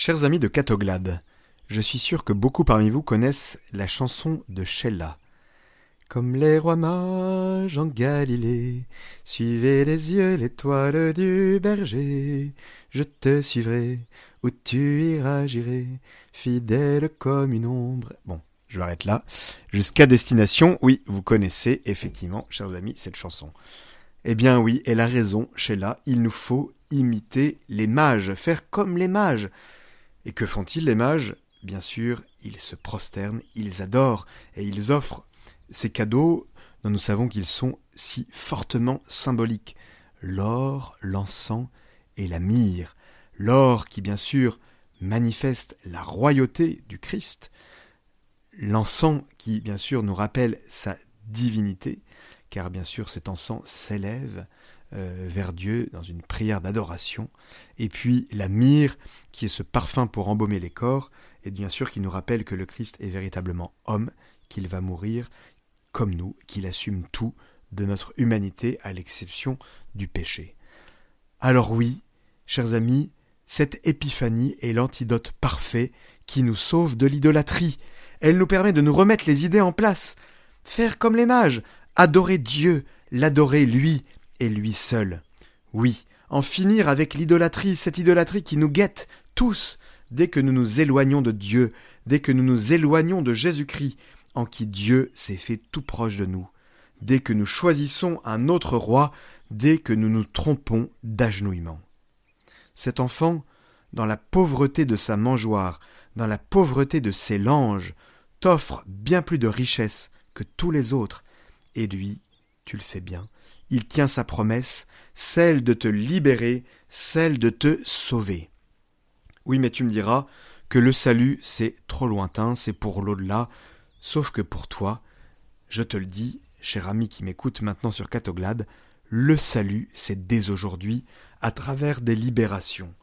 Chers amis de Catoglade, je suis sûr que beaucoup parmi vous connaissent la chanson de Sheila. Comme les rois mages en Galilée, suivez les yeux l'étoile du berger. Je te suivrai, où tu iras, j'irai, fidèle comme une ombre. Bon, je m'arrête là. Jusqu'à destination, oui, vous connaissez effectivement, chers amis, cette chanson. Eh bien oui, elle a raison, Sheila, il nous faut imiter les mages, faire comme les mages. Et que font-ils les mages? Bien sûr, ils se prosternent, ils adorent, et ils offrent ces cadeaux dont nous savons qu'ils sont si fortement symboliques. L'or, l'encens et la myrrhe. L'or qui, bien sûr, manifeste la royauté du Christ. L'encens qui, bien sûr, nous rappelle sa divinité, car bien sûr cet encens s'élève vers Dieu dans une prière d'adoration. Et puis la myrrhe, qui est ce parfum pour embaumer les corps, et bien sûr qui nous rappelle que le Christ est véritablement homme, qu'il va mourir comme nous, qu'il assume tout de notre humanité à l'exception du péché. Alors oui, chers amis, cette épiphanie est l'antidote parfait qui nous sauve de l'idolâtrie. Elle nous permet de nous remettre les idées en place, faire comme les mages, adorer Dieu, l'adorer lui, et lui seul. Oui, en finir avec l'idolâtrie, cette idolâtrie qui nous guette tous dès que nous nous éloignons de Dieu, dès que nous nous éloignons de Jésus-Christ, en qui Dieu s'est fait tout proche de nous, dès que nous choisissons un autre roi, dès que nous nous trompons d'agenouillement. Cet enfant, dans la pauvreté de sa mangeoire, dans la pauvreté de ses langes, t'offre bien plus de richesses que tous les autres, et lui, tu le sais bien, il tient sa promesse, celle de te libérer, celle de te sauver. Oui, mais tu me diras que le salut, c'est trop lointain, c'est pour l'au-delà, sauf que pour toi, je te le dis, cher ami qui m'écoute maintenant sur Catoglade, le salut, c'est dès aujourd'hui, à travers des libérations.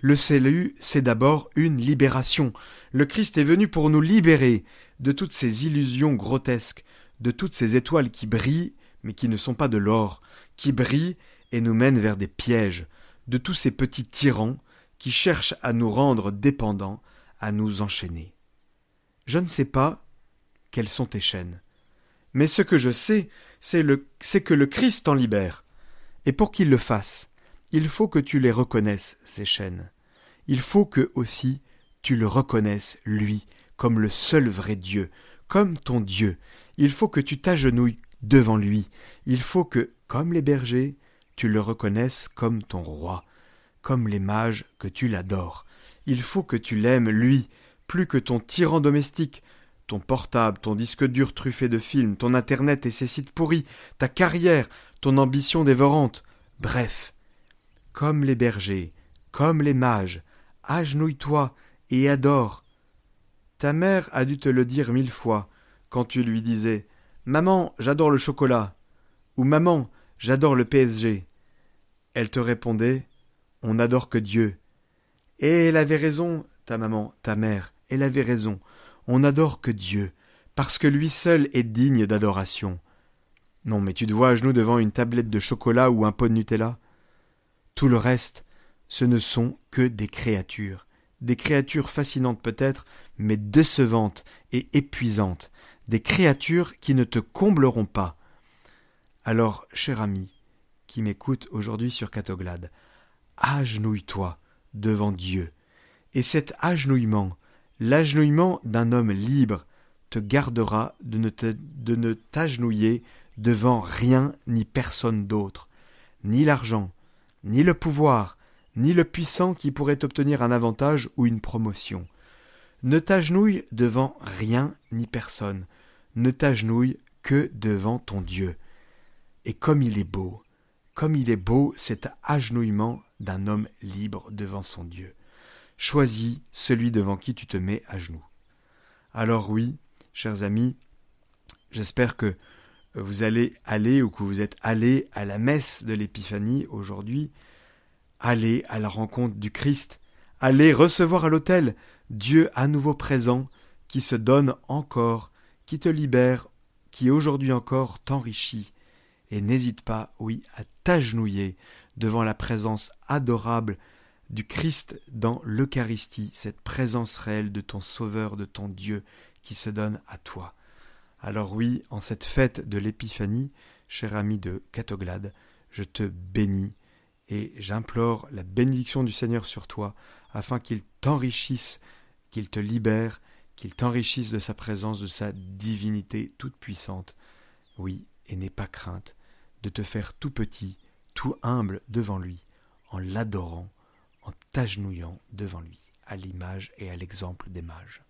Le salut, c'est d'abord une libération. Le Christ est venu pour nous libérer de toutes ces illusions grotesques, de toutes ces étoiles qui brillent mais qui ne sont pas de l'or, qui brillent et nous mènent vers des pièges, de tous ces petits tyrans qui cherchent à nous rendre dépendants, à nous enchaîner. Je ne sais pas quelles sont tes chaînes, mais ce que je sais, c'est que le Christ t'en libère. Et pour qu'il le fasse, il faut que tu les reconnaisses, ces chaînes. Il faut que aussi tu le reconnaisses, lui, comme le seul vrai Dieu, comme ton Dieu. Il faut que tu t'agenouilles devant lui. Il faut que, comme les bergers, tu le reconnaisses comme ton roi, comme les mages que tu l'adores. Il faut que tu l'aimes, lui, plus que ton tyran domestique, ton portable, ton disque dur truffé de films, ton internet et ses sites pourris, ta carrière, ton ambition dévorante. Bref, comme les bergers, comme les mages, agenouille-toi et adore. Ta mère a dû te le dire mille fois, quand tu lui disais Maman, j'adore le chocolat. Ou Maman, j'adore le PSG. Elle te répondait On n'adore que Dieu. Et elle avait raison, ta maman, ta mère, elle avait raison. On n'adore que Dieu, parce que lui seul est digne d'adoration. Non, mais tu te vois à genoux devant une tablette de chocolat ou un pot de Nutella? Tout le reste, ce ne sont que des créatures. Des créatures fascinantes peut-être, mais décevantes et épuisantes, des créatures qui ne te combleront pas. Alors, cher ami, qui m'écoute aujourd'hui sur Catoglade, agenouille-toi devant Dieu. Et cet agenouillement, l'agenouillement d'un homme libre, te gardera de ne, de ne t'agenouiller devant rien ni personne d'autre, ni l'argent, ni le pouvoir, ni le puissant qui pourrait obtenir un avantage ou une promotion. Ne t'agenouille devant rien ni personne, ne t'agenouille que devant ton Dieu. Et comme il est beau, comme il est beau cet agenouillement d'un homme libre devant son Dieu. Choisis celui devant qui tu te mets à genoux. Alors oui, chers amis, j'espère que vous allez aller ou que vous êtes allés à la messe de l'Épiphanie aujourd'hui. Allez à la rencontre du Christ. Allez recevoir à l'autel Dieu à nouveau présent qui se donne encore qui te libère, qui aujourd'hui encore t'enrichit, et n'hésite pas, oui, à t'agenouiller devant la présence adorable du Christ dans l'Eucharistie, cette présence réelle de ton Sauveur, de ton Dieu qui se donne à toi. Alors oui, en cette fête de l'Épiphanie, cher ami de Catoglade, je te bénis et j'implore la bénédiction du Seigneur sur toi, afin qu'il t'enrichisse, qu'il te libère, qu'il t'enrichisse de sa présence, de sa divinité toute puissante. Oui, et n'aie pas crainte de te faire tout petit, tout humble devant lui, en l'adorant, en t'agenouillant devant lui, à l'image et à l'exemple des mages.